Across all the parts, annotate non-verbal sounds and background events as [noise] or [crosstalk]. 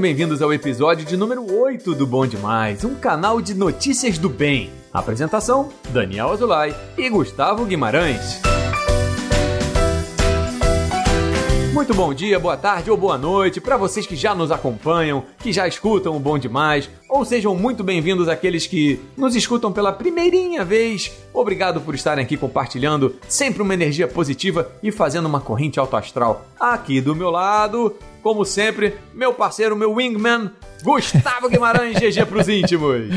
bem-vindos ao episódio de número 8 do Bom Demais, um canal de notícias do bem. Apresentação: Daniel Azulay e Gustavo Guimarães. Muito bom dia, boa tarde ou boa noite para vocês que já nos acompanham, que já escutam o Bom Demais, ou sejam muito bem-vindos aqueles que nos escutam pela primeirinha vez. Obrigado por estarem aqui compartilhando sempre uma energia positiva e fazendo uma corrente autoastral. Aqui do meu lado, como sempre, meu parceiro, meu wingman, Gustavo [laughs] Guimarães, GG pros íntimos.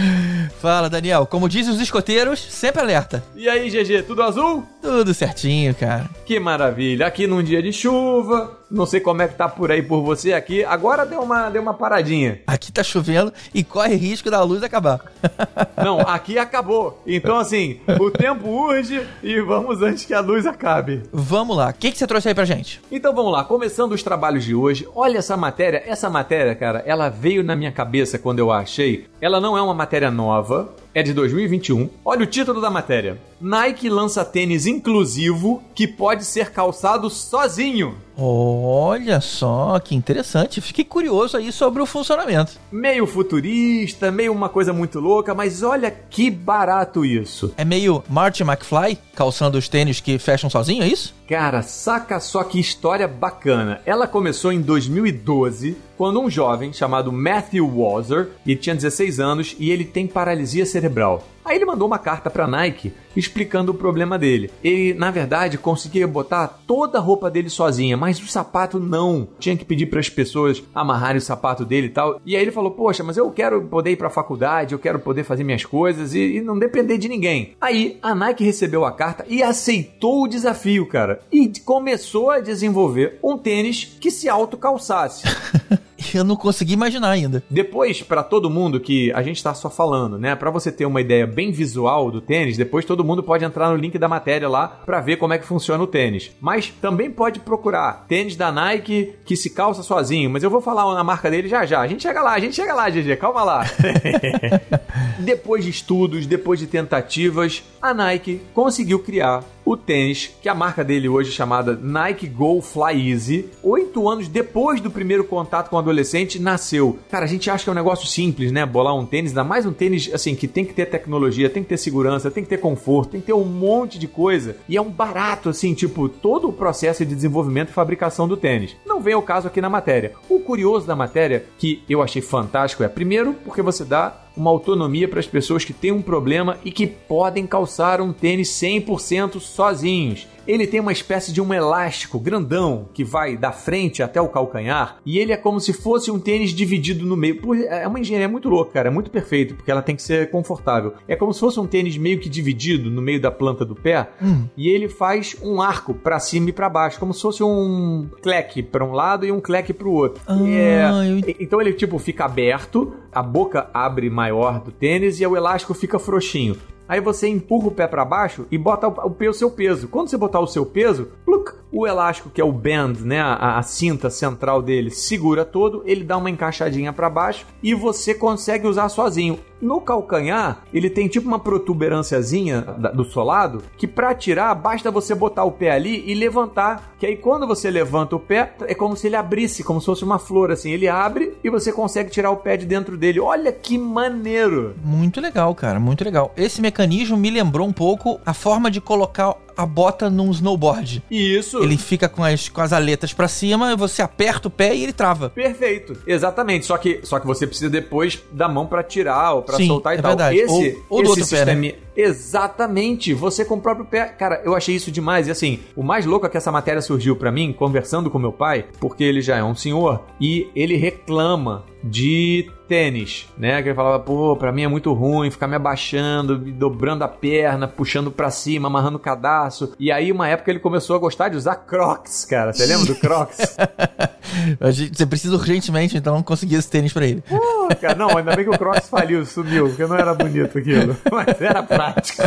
Fala, Daniel. Como dizem os escoteiros, sempre alerta. E aí, GG, tudo azul? Tudo certinho, cara. Que maravilha. Aqui num dia de chuva, não sei como é que tá por aí por você aqui. Agora deu uma, deu uma paradinha. Aqui tá chovendo e corre risco da luz acabar. [laughs] Não, aqui acabou. Então, assim, o tempo urge e vamos antes que a luz acabe. Vamos lá. O que, que você trouxe aí pra gente? Então vamos lá, começando os trabalhos de hoje. Olha essa matéria. Essa matéria, cara, ela veio na minha cabeça quando eu a achei. Ela não é uma matéria nova, é de 2021. Olha o título da matéria: Nike lança tênis inclusivo que pode ser calçado sozinho. Olha só, que interessante. Fiquei curioso aí sobre o funcionamento. Meio futurista, meio uma coisa muito louca, mas olha que barato isso. É meio Marty McFly calçando os tênis que fecham sozinho, é isso? Cara, saca só que história bacana. Ela começou em 2012, quando um jovem chamado Matthew Wazer, ele tinha 16 anos e ele tem paralisia cerebral. Aí ele mandou uma carta para Nike explicando o problema dele. Ele, na verdade, conseguia botar toda a roupa dele sozinha, mas o sapato não. Tinha que pedir para as pessoas amarrarem o sapato dele e tal. E aí ele falou: Poxa, mas eu quero poder ir para a faculdade, eu quero poder fazer minhas coisas e, e não depender de ninguém. Aí a Nike recebeu a carta e aceitou o desafio, cara. E começou a desenvolver um tênis que se auto-calçasse. [laughs] Eu não consegui imaginar ainda. Depois, para todo mundo que a gente tá só falando, né? Para você ter uma ideia bem visual do tênis, depois todo mundo pode entrar no link da matéria lá para ver como é que funciona o tênis. Mas também pode procurar tênis da Nike que se calça sozinho, mas eu vou falar na marca dele já já. A gente chega lá, a gente chega lá, GG, calma lá. [laughs] depois de estudos, depois de tentativas, a Nike conseguiu criar o tênis, que a marca dele hoje é chamada Nike Go Fly Easy, oito anos depois do primeiro contato com o adolescente, nasceu. Cara, a gente acha que é um negócio simples, né? Bolar um tênis, ainda mais um tênis assim que tem que ter tecnologia, tem que ter segurança, tem que ter conforto, tem que ter um monte de coisa. E é um barato, assim, tipo, todo o processo de desenvolvimento e fabricação do tênis. Não vem ao caso aqui na matéria. O curioso da matéria, que eu achei fantástico, é primeiro porque você dá uma autonomia para as pessoas que têm um problema e que podem calçar um tênis 100% sozinhos. Ele tem uma espécie de um elástico grandão que vai da frente até o calcanhar e ele é como se fosse um tênis dividido no meio. É uma engenharia muito louca, cara, é muito perfeito porque ela tem que ser confortável. É como se fosse um tênis meio que dividido no meio da planta do pé hum. e ele faz um arco para cima e para baixo, como se fosse um cleque para um lado e um cleque para o outro. Ah, é... eu... Então ele tipo fica aberto, a boca abre maior do tênis e o elástico fica frouxinho. Aí você empurra o pé para baixo e bota o, o, seu peso. Quando você botar o seu peso, o elástico que é o band, né, a, a, cinta central dele, segura todo, ele dá uma encaixadinha para baixo e você consegue usar sozinho. No calcanhar, ele tem tipo uma protuberânciazinha do solado que para tirar basta você botar o pé ali e levantar, que aí quando você levanta o pé é como se ele abrisse, como se fosse uma flor assim, ele abre e você consegue tirar o pé de dentro dele. Olha que maneiro. Muito legal, cara, muito legal. Esse mecanismo me lembrou um pouco a forma de colocar a bota num snowboard. Isso. Ele fica com as, com as aletas para cima, você aperta o pé e ele trava. Perfeito. Exatamente. Só que, só que você precisa depois da mão para tirar ou para soltar e é tal. Verdade. Esse, ou, ou esse do outro sistema... pé, né? Exatamente, você com o próprio pé. Cara, eu achei isso demais. E assim, o mais louco é que essa matéria surgiu para mim conversando com meu pai, porque ele já é um senhor e ele reclama de tênis, né? Que ele falava, pô, pra mim é muito ruim ficar me abaixando, dobrando a perna, puxando para cima, amarrando o cadastro. E aí, uma época, ele começou a gostar de usar Crocs, cara. Você lembra do Crocs? [laughs] Você precisa urgentemente, então, conseguir esse tênis pra ele. Pô, cara, não, ainda bem que o Crocs faliu, sumiu, porque não era bonito aquilo. [laughs] Mas era prático.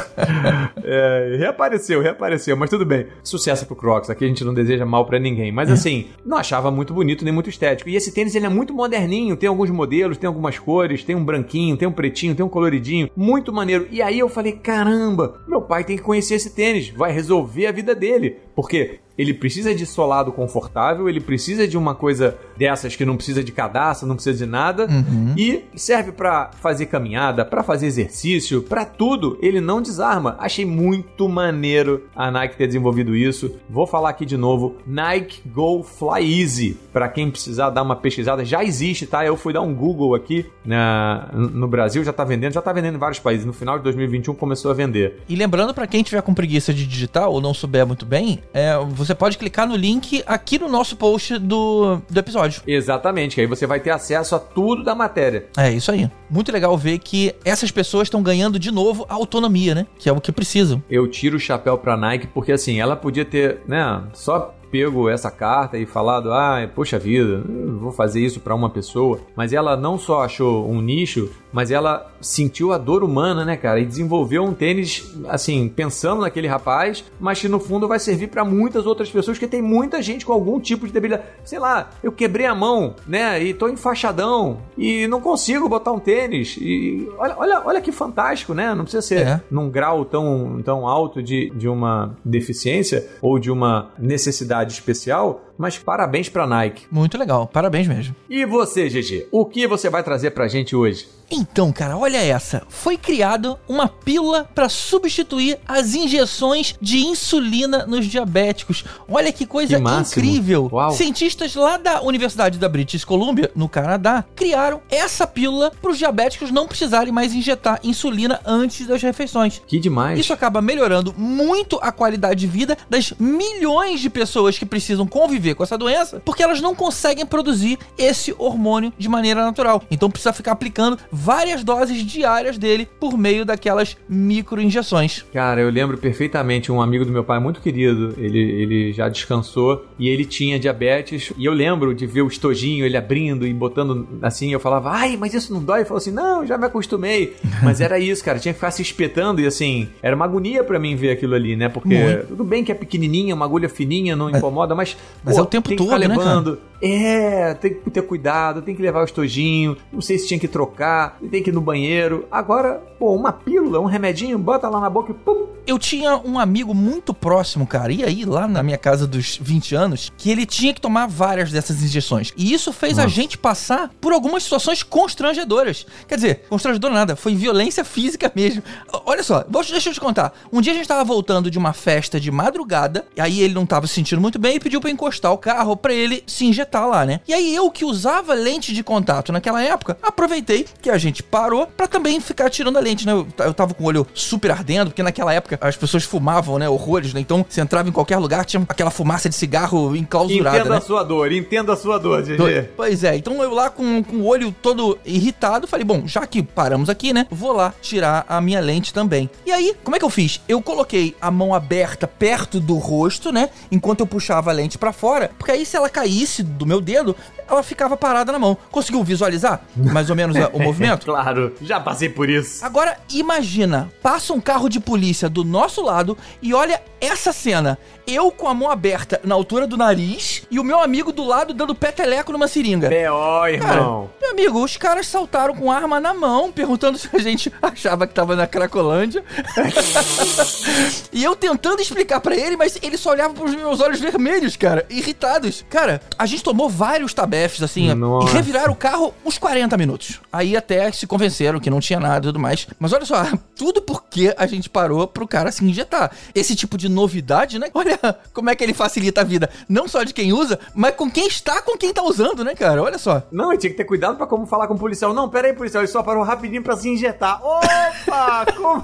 É, reapareceu, reapareceu, mas tudo bem. Sucesso pro Crocs, aqui a gente não deseja mal para ninguém. Mas assim, não achava muito bonito nem muito estético. E esse tênis, ele é muito moderninho, tem alguns modelos, tem algumas cores, tem um branquinho, tem um pretinho, tem um coloridinho, muito maneiro. E aí eu falei, caramba, meu pai tem que conhecer esse tênis, vai resolver a vida dele. Porque ele precisa de solado confortável, ele precisa de uma coisa dessas que não precisa de cadastro, não precisa de nada, Uhum. e serve pra fazer caminhada, pra fazer exercício, pra tudo. Ele não desarma. Achei muito maneiro a Nike ter desenvolvido isso. Vou falar aqui de novo, Nike Go Fly Easy. Pra quem precisar dar uma pesquisada, já existe, tá? Eu fui dar um Google aqui na, no Brasil, já tá vendendo, já tá vendendo em vários países. No final de 2021 começou a vender. E lembrando pra quem tiver com preguiça de digitar ou não souber muito bem, é, você pode clicar no link aqui no nosso post do, do episódio. Exatamente, que aí você vai ter acesso a tudo da matéria. É isso aí. Muito legal ver que essas pessoas estão ganhando de novo a autonomia, né? Que é o que precisam. Eu tiro o chapéu pra Nike porque assim, ela podia ter, né, só pego essa carta e falado, ah, poxa vida, vou fazer isso pra uma pessoa, mas ela não só achou um nicho, mas ela sentiu a dor humana, né, cara, e desenvolveu um tênis assim, pensando naquele rapaz, mas que no fundo vai servir pra muitas outras pessoas, que tem muita gente com algum tipo de debilidade. Sei lá, eu quebrei a mão, né, e tô enfaixadão e não consigo botar um tênis. E olha, olha, olha que fantástico, né? Não precisa ser É. num grau tão, tão alto de, de uma deficiência ou de uma necessidade especial, mas parabéns pra Nike. Muito legal. Parabéns mesmo. E você, GG, o que você vai trazer pra gente hoje? Então, cara, olha essa. Foi criado uma pílula para substituir as injeções de insulina nos diabéticos. Olha que coisa Que incrível. Uau. Cientistas lá da Universidade da British Columbia, no Canadá, criaram essa pílula para os diabéticos não precisarem mais injetar insulina antes das refeições. Que demais. Isso acaba melhorando muito a qualidade de vida das milhões de pessoas que precisam conviver com essa doença, porque elas não conseguem produzir esse hormônio de maneira natural. Então precisa ficar aplicando várias doses diárias dele por meio daquelas microinjeções. Cara, eu lembro perfeitamente um amigo do meu pai muito querido. Ele, ele já descansou e ele tinha diabetes. E eu lembro de ver o estojinho, ele abrindo e botando assim. Eu falava, ai, mas isso não dói? Ele falou assim, não, já me acostumei. [laughs] mas era isso, cara. Tinha que ficar se espetando e assim, era uma agonia pra mim ver aquilo ali, né? Porque Muito. tudo bem que é pequenininha, uma agulha fininha, não incomoda, mas. mas é o tempo todo, né, cara? É, tem que ter cuidado, tem que levar o estojinho. Não sei se tinha que trocar, tem que ir no banheiro. Agora, pô, uma pílula, um remedinho, bota lá na boca e pum, Eu tinha um amigo muito próximo, cara, e aí lá na minha casa dos 20 anos, que ele tinha que tomar várias dessas injeções. E isso fez a Nossa. gente passar por algumas situações constrangedoras. Quer dizer, constrangedor nada, foi violência [laughs] física mesmo. Olha só, deixa eu te contar. Um dia a gente tava voltando de uma festa de madrugada, e aí ele não tava se sentindo muito bem e pediu pra encostar o carro pra ele se injetar lá, né? E aí eu que usava lente de contato naquela época, aproveitei que a gente parou pra também ficar tirando a lente, né? Eu, eu tava com o olho super ardendo, porque naquela época as pessoas fumavam, né? Horrores, né? Então você entrava em qualquer lugar, tinha aquela fumaça de cigarro enclausurada, Entenda né? a sua dor, entenda a sua dor, GG. Pois é, então eu lá com, com o olho todo irritado, falei, bom, já que paramos aqui, né, vou lá tirar a minha lente também. E aí, como é que eu fiz? Eu coloquei a mão aberta perto do rosto, né, enquanto eu puxava a lente pra fora, porque aí se ela caísse do meu dedo, ela ficava parada na mão. Conseguiu visualizar mais ou menos a- o [laughs] movimento? Claro, já passei por isso. Agora imagina, passa um carro de polícia do nosso lado e olha essa cena. Eu com a mão aberta na altura do nariz e o meu amigo do lado dando peteleco numa seringa. B.O., Cara, irmão. meu amigo, os caras saltaram com arma na mão, perguntando se a gente [laughs] achava que tava na Cracolândia. [laughs] e eu tentando explicar pra ele, mas ele só olhava pros meus olhos vermelhos, cara, irritados. Cara, a gente tomou vários tabefes, assim, Nossa. e reviraram o carro uns 40 minutos. Aí até se convenceram que não tinha nada e tudo mais. Mas olha só, [laughs] tudo porque a gente parou pro cara se injetar. Esse tipo de novidade, né? [laughs] Olha como é que ele facilita a vida. Não só de quem usa, mas com quem está com quem tá usando, né, cara? Olha só. Não, eu tinha que ter cuidado pra como falar com o policial. Não, pera aí, policial, ele só parou rapidinho pra se injetar. Opa! [laughs] Como?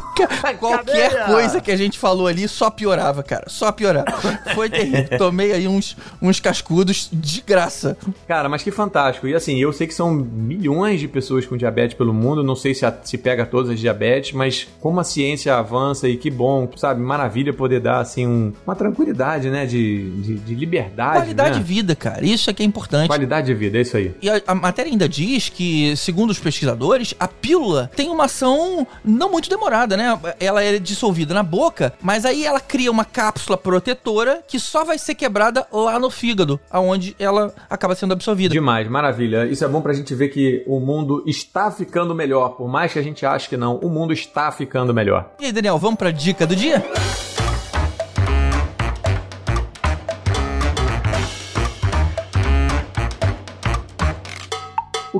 Qualquer Cadeia! coisa que a gente falou ali só piorava, cara. Só piorava. Foi terrível. Tomei aí uns, uns cascudos de graça. Cara, mas que fantástico. E assim, eu sei que são milhões de pessoas com diabetes pelo mundo. Não sei se, a- se pega todas as diabetes, mas como a ciência avança e que bom, sabe? Maravilha poder dar, assim, um- uma tranquilidade, né? De, de, de liberdade. Qualidade né? de vida, cara. Isso é que é importante. Qualidade de vida, é isso aí. E a, a matéria ainda diz que, segundo os pesquisadores, a pílula tem uma ação não muito demorada, né? Ela é dissolvida na boca, mas aí ela cria uma cápsula protetora que só vai ser quebrada lá no fígado, aonde ela acaba sendo absorvida. Demais, maravilha. Isso é bom pra gente ver que o mundo está ficando melhor. Por mais que a gente ache que não, o mundo está ficando melhor. E aí, Daniel, vamos pra dica do dia?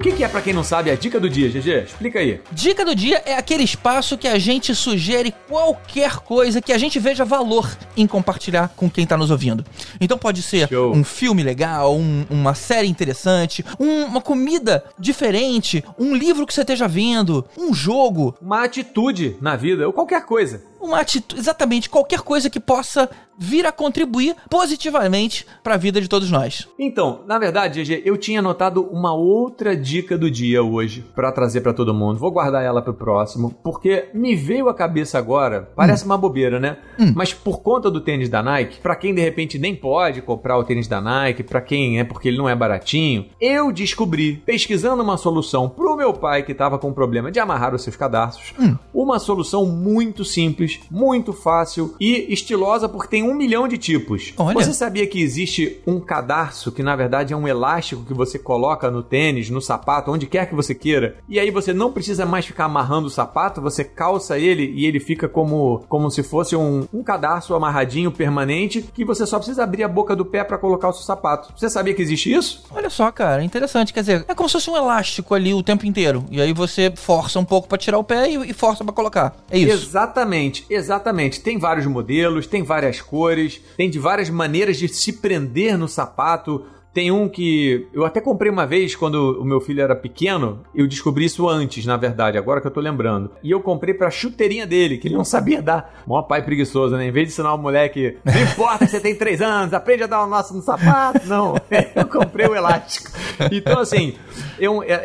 Que, que é, para quem não sabe, a dica do dia, GG? Explica aí. Dica do dia é aquele espaço que a gente sugere qualquer coisa que a gente veja valor em compartilhar com quem tá nos ouvindo. Então pode ser Show. um filme legal, um- uma série interessante, um- uma comida diferente, um livro que você esteja vendo, um jogo, Uma atitude na vida, ou qualquer coisa. Uma atitude, exatamente qualquer coisa que possa vir a contribuir positivamente para a vida de todos nós. Então, na verdade, GG, eu tinha anotado uma outra dica do dia hoje pra trazer pra todo mundo. Vou guardar ela pro próximo, porque me veio à cabeça agora, parece uma bobeira, né? Mas por conta do tênis da Nike, pra quem de repente nem pode comprar o tênis da Nike, pra quem é porque ele não é baratinho, eu descobri, pesquisando uma solução pro meu pai que tava com problema de amarrar os seus cadarços, uma solução muito simples, muito fácil e estilosa porque tem um milhão de tipos. Olha. Você sabia que existe um cadarço que na verdade é um elástico que você coloca no tênis, no sapato, onde quer que você queira, e aí você não precisa mais ficar amarrando o sapato, você calça ele e ele fica como, como se fosse um, um cadarço amarradinho permanente que você só precisa abrir a boca do pé para colocar o seu sapato. Você sabia que existe isso? Olha só, cara, interessante. Quer dizer, é como se fosse um elástico ali o tempo inteiro. E aí você força um pouco pra tirar o pé e, e força pra colocar. É isso. Exatamente, exatamente. Tem vários modelos, tem várias cores, tem de várias maneiras de se prender no sapato. Tem um que eu até comprei uma vez quando o meu filho era pequeno. Eu descobri isso antes, na verdade, agora que eu tô lembrando. E eu comprei pra chuteirinha dele, que ele não sabia dar. Mó pai preguiçoso, né? Em vez de ensinar o moleque, não importa que você tem três anos, aprende a dar o nosso no sapato. Não, [laughs] eu comprei o elástico. Então, assim, eu, é- é-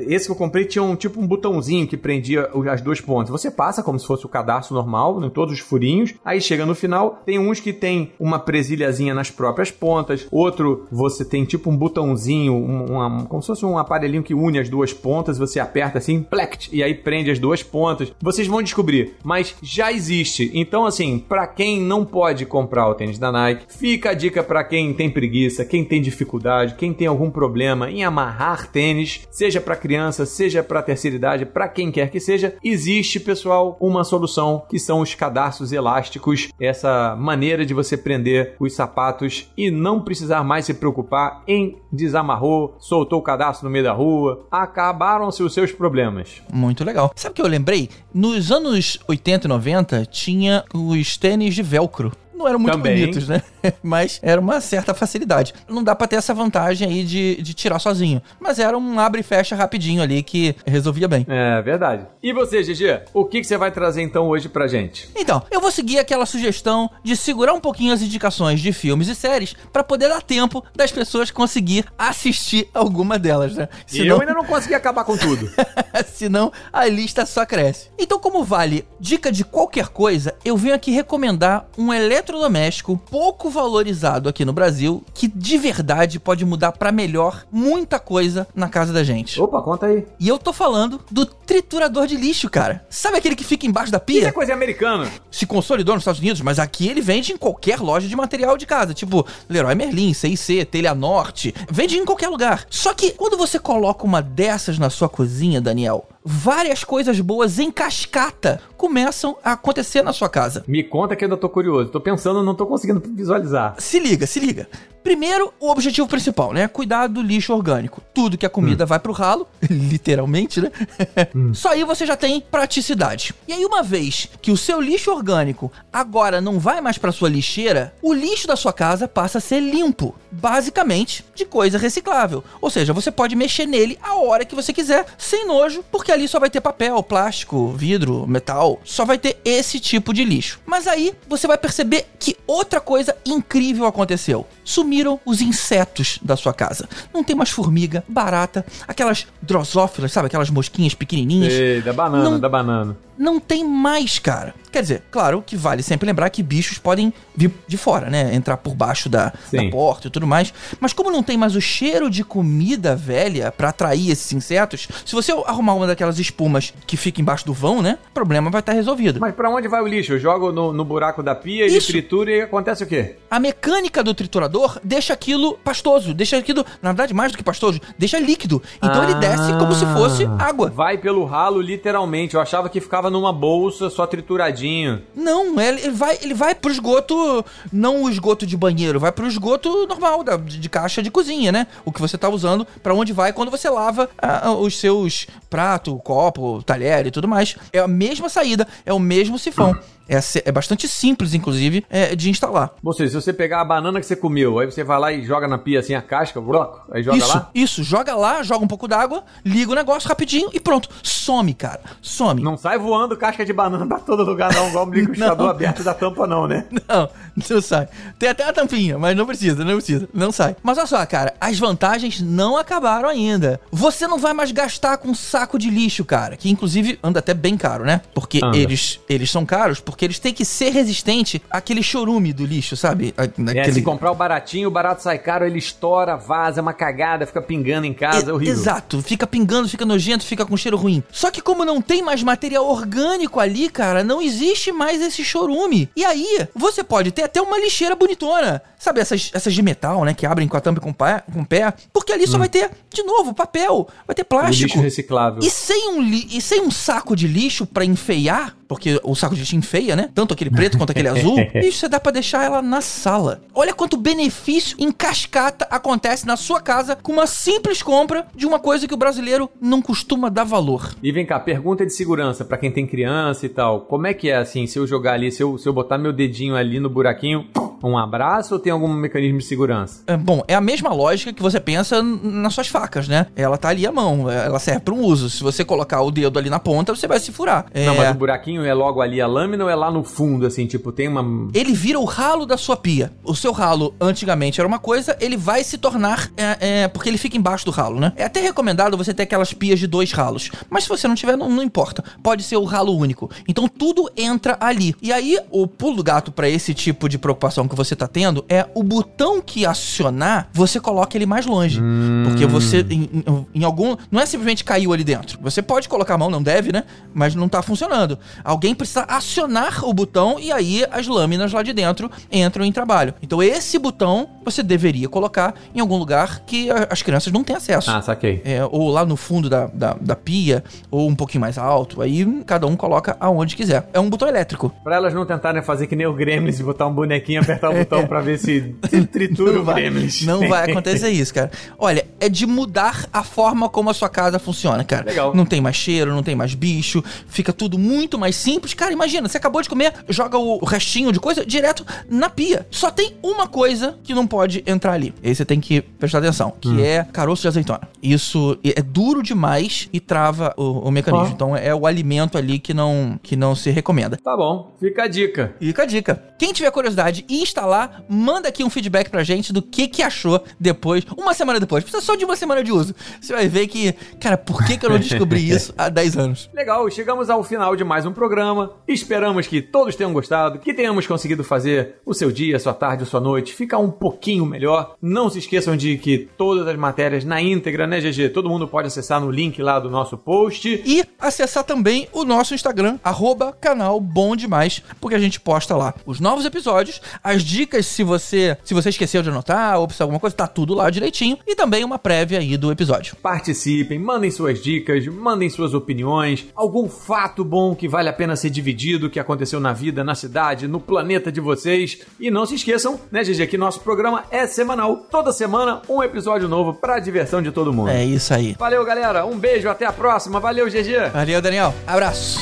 é, esse que eu comprei tinha um tipo um botãozinho que prendia as duas pontas. Você passa como se fosse o cadastro normal, em todos os furinhos. Aí chega no final, tem uns que tem uma presilhazinha nas próprias pontas. Outro, você tem tipo um botãozinho, um, uma- como se fosse um aparelhinho que une as duas pontas. Você aperta assim, plect, e aí prende as duas pontas. Vocês vão descobrir, mas já existe. Então, assim, pra quem não pode comprar o tênis da Nike, fica a dica pra quem tem preguiça, quem tem dificuldade, quem tem algum problema em amarrar tênis, seja pra criança, seja pra terceira idade, pra quem quer que seja, existe, pessoal, uma solução que são os cadarços elásticos, essa maneira de você prender os sapatos e não precisar mais se preocupar em desamarrou, soltou o cadastro no meio da rua, acabaram-se os seus problemas. Muito legal. Sabe o que eu lembrei? Nos anos 80 e 90 tinha os tênis de velcro. Não eram muito Também. bonitos, né? [laughs] Mas era uma certa facilidade. Não dá pra ter essa vantagem aí de, de tirar sozinho. Mas era um abre e fecha rapidinho ali que resolvia bem. É verdade. E você, GG? O que, que você vai trazer então hoje pra gente? Então, eu vou seguir aquela sugestão de segurar um pouquinho as indicações de filmes e séries pra poder dar tempo das pessoas conseguir assistir alguma delas, né? Eu ainda não consegui acabar com tudo. [laughs] Senão a lista só cresce. Então, como vale dica de qualquer coisa, eu venho aqui recomendar um eletrodoméstico pouco valorizado aqui no Brasil que de verdade pode mudar pra melhor muita coisa na casa da gente. Opa, conta aí. E eu tô falando do triturador de lixo, cara. Sabe aquele que fica embaixo da Isso é pia? coisa americana. Se consolidou nos Estados Unidos, mas aqui ele vende em qualquer loja de material de casa, tipo Leroy Merlin, C&C, Telha Norte, vende em qualquer lugar. Só que quando você coloca uma dessas na sua cozinha, Daniel, várias coisas boas em cascata começam a acontecer na sua casa. Me conta que eu ainda tô curioso. Tô pensando, não tô conseguindo visualizar. Se liga, se liga. Primeiro, o objetivo principal, né? Cuidar do lixo orgânico. Tudo que a comida vai pro ralo, [laughs] literalmente, né? Só aí você já tem praticidade. E aí, uma vez que o seu lixo orgânico agora não vai mais pra sua lixeira, o lixo da sua casa passa a ser limpo. Basicamente, de coisa reciclável. Ou seja, você pode mexer nele a hora que você quiser, sem nojo, porque ali só vai ter papel, plástico, vidro, metal. Só vai ter esse tipo de lixo. Mas aí você vai perceber que outra coisa incrível aconteceu. Sumiram os insetos da sua casa. Não tem mais formiga, barata, aquelas drosófilas, sabe? Aquelas mosquinhas pequenininhas. Ei, da banana, Não- da banana. Não tem mais, cara. Quer dizer, claro que vale sempre lembrar que bichos podem vir de fora, né? Entrar por baixo da, da porta e tudo mais. Mas como não tem mais o cheiro de comida velha pra atrair esses insetos, se você arrumar uma daquelas espumas que fica embaixo do vão, né? O problema vai estar resolvido. Mas pra onde vai o lixo? Eu jogo no, no buraco da pia, ele Isso. tritura e acontece o quê? A mecânica do triturador deixa aquilo pastoso, deixa aquilo, na verdade, mais do que pastoso, deixa líquido. Então ele desce como se fosse água. Vai pelo ralo, literalmente. Eu achava que ficava numa bolsa só trituradinho. Não, ele vai, ele vai pro esgoto, não o esgoto de banheiro, vai pro esgoto normal, da, de, de caixa de cozinha, né? O que você tá usando, para onde vai quando você lava ah, os seus prato, copo, talher e tudo mais. É a mesma saída, é o mesmo sifão. É, é bastante simples, inclusive, é, de instalar. Seja, se você pegar a banana que você comeu, aí você vai lá e joga na pia assim a casca, bloco, aí joga isso, lá. Isso, joga lá, joga um pouco d'água, liga o negócio rapidinho e pronto. Some, cara. Some. Não sai voando casca de banana pra todo lugar, não, igual o liquidificador [laughs] aberto da tampa, não, né? [laughs] Não, não sai. Tem até a tampinha, mas não precisa, não precisa. Não sai. Mas olha só, cara, as vantagens não acabaram ainda. Você não vai mais gastar com saco de lixo, cara. Que inclusive anda até bem caro, né? Porque eles, eles são caros, porque eles têm que ser resistente àquele chorume do lixo, sabe? Naquele... É, se comprar o baratinho, o barato sai caro, ele estoura, vaza, é uma cagada, fica pingando em casa, é, horrível. Exato, fica pingando, fica nojento, fica com cheiro ruim. Só que como não tem mais material orgânico ali, cara, não existe mais esse chorume. E aí, você pode ter até uma lixeira bonitona. Sabe essas, essas de metal, né, que abrem com a tampa e com, pé, com pé? Porque ali só hum. vai ter, de novo, papel, vai ter plástico. lixo reciclável. E sem um, li e sem um saco de lixo para enfeiar, porque o saco de lixo enfeia, né? Tanto aquele preto quanto aquele azul. [laughs] Isso você dá para deixar ela na sala. Olha quanto benefício em cascata acontece na sua casa com uma simples compra de uma coisa que o brasileiro não costuma dar valor. E vem cá, pergunta de segurança para quem tem criança e tal. Como é que é assim, se eu jogar ali, se eu, se eu botar meu dedinho ali no buraquinho, um abraço ou tem algum mecanismo de segurança? É, bom, é a mesma lógica que você pensa nas suas facas, né? Ela tá ali à mão, ela serve para um uso. Se você colocar o dedo ali na ponta, você vai se furar. Não, mas o buraquinho é logo ali a lâmina ou é lá no fundo, assim, tipo, tem uma. Ele vira o ralo da sua pia. O seu ralo antigamente era uma coisa, ele vai se tornar. É, é, porque ele fica embaixo do ralo, né? É até recomendado você ter aquelas pias de dois ralos. Mas se você não tiver, não, não importa. Pode ser o ralo único. Então tudo entra ali. E aí, o pulo do gato para esse tipo de preocupação que você tá tendo é o botão que acionar, você coloca ele mais longe. Hum. Porque você, em, em, algum. Não é simplesmente caiu ali dentro. Você pode colocar a mão, não deve, né? Mas não tá funcionando. Alguém precisa acionar o botão e aí as lâminas lá de dentro entram em trabalho. Então esse botão você deveria colocar em algum lugar que as crianças não têm acesso. Ah, saquei. É, ou lá no fundo da, da, da, pia, ou um pouquinho mais alto. Aí cada um coloca aonde quiser. É um botão elétrico. Pra elas não tentarem fazer que nem o Gremlins e botar um bonequinho e apertar o botão pra ver se, se tritura não o vai, Gremlins. Não vai acontecer isso, cara. Olha, é de mudar a forma como a sua casa funciona, cara. Legal. Não tem mais cheiro, não tem mais bicho, fica tudo muito mais simples. Cara, imagina, você acabou de comer, joga o restinho de coisa direto na pia. Só tem uma coisa que não pode entrar ali. E aí você tem que prestar atenção, que hum. é caroço de azeitona. Isso é duro demais e trava o, o mecanismo. Oh. Então é o alimento ali que não, que não se recomenda. Tá bom, fica a dica. Fica a dica. Quem tiver curiosidade e instalar, manda aqui um feedback pra gente do que que achou depois, uma semana depois. Precisa só de uma semana de uso. Você vai ver que, cara, por que, que eu não descobri [laughs] isso há 10 anos? Legal, chegamos ao final de mais um programa. Esperamos que todos tenham gostado, que tenhamos conseguido fazer o seu dia, a sua tarde, a sua noite ficar um pouquinho melhor. Não se esqueçam de que todas as matérias na íntegra, né, GG? Todo mundo pode acessar no link lá do nosso post. E acessar também o nosso Instagram, arroba canal Bom Demais, porque a gente posta lá os novos episódios, as dicas se você se você esqueceu de anotar ou precisar alguma coisa, tá tudo lá direitinho. E também uma prévia aí do episódio. Participem, mandem suas dicas, mandem suas opiniões, algum fato bom que vale a pena ser dividido, que aconteceu na vida, na cidade, no planeta de vocês. E não se esqueçam, né, GG, que nosso programa é semanal. Toda semana, um episódio novo pra diversão de todo mundo. É isso aí. Valeu, galera. Um beijo, até a próxima. Valeu, GG. Valeu, Daniel. Abraço.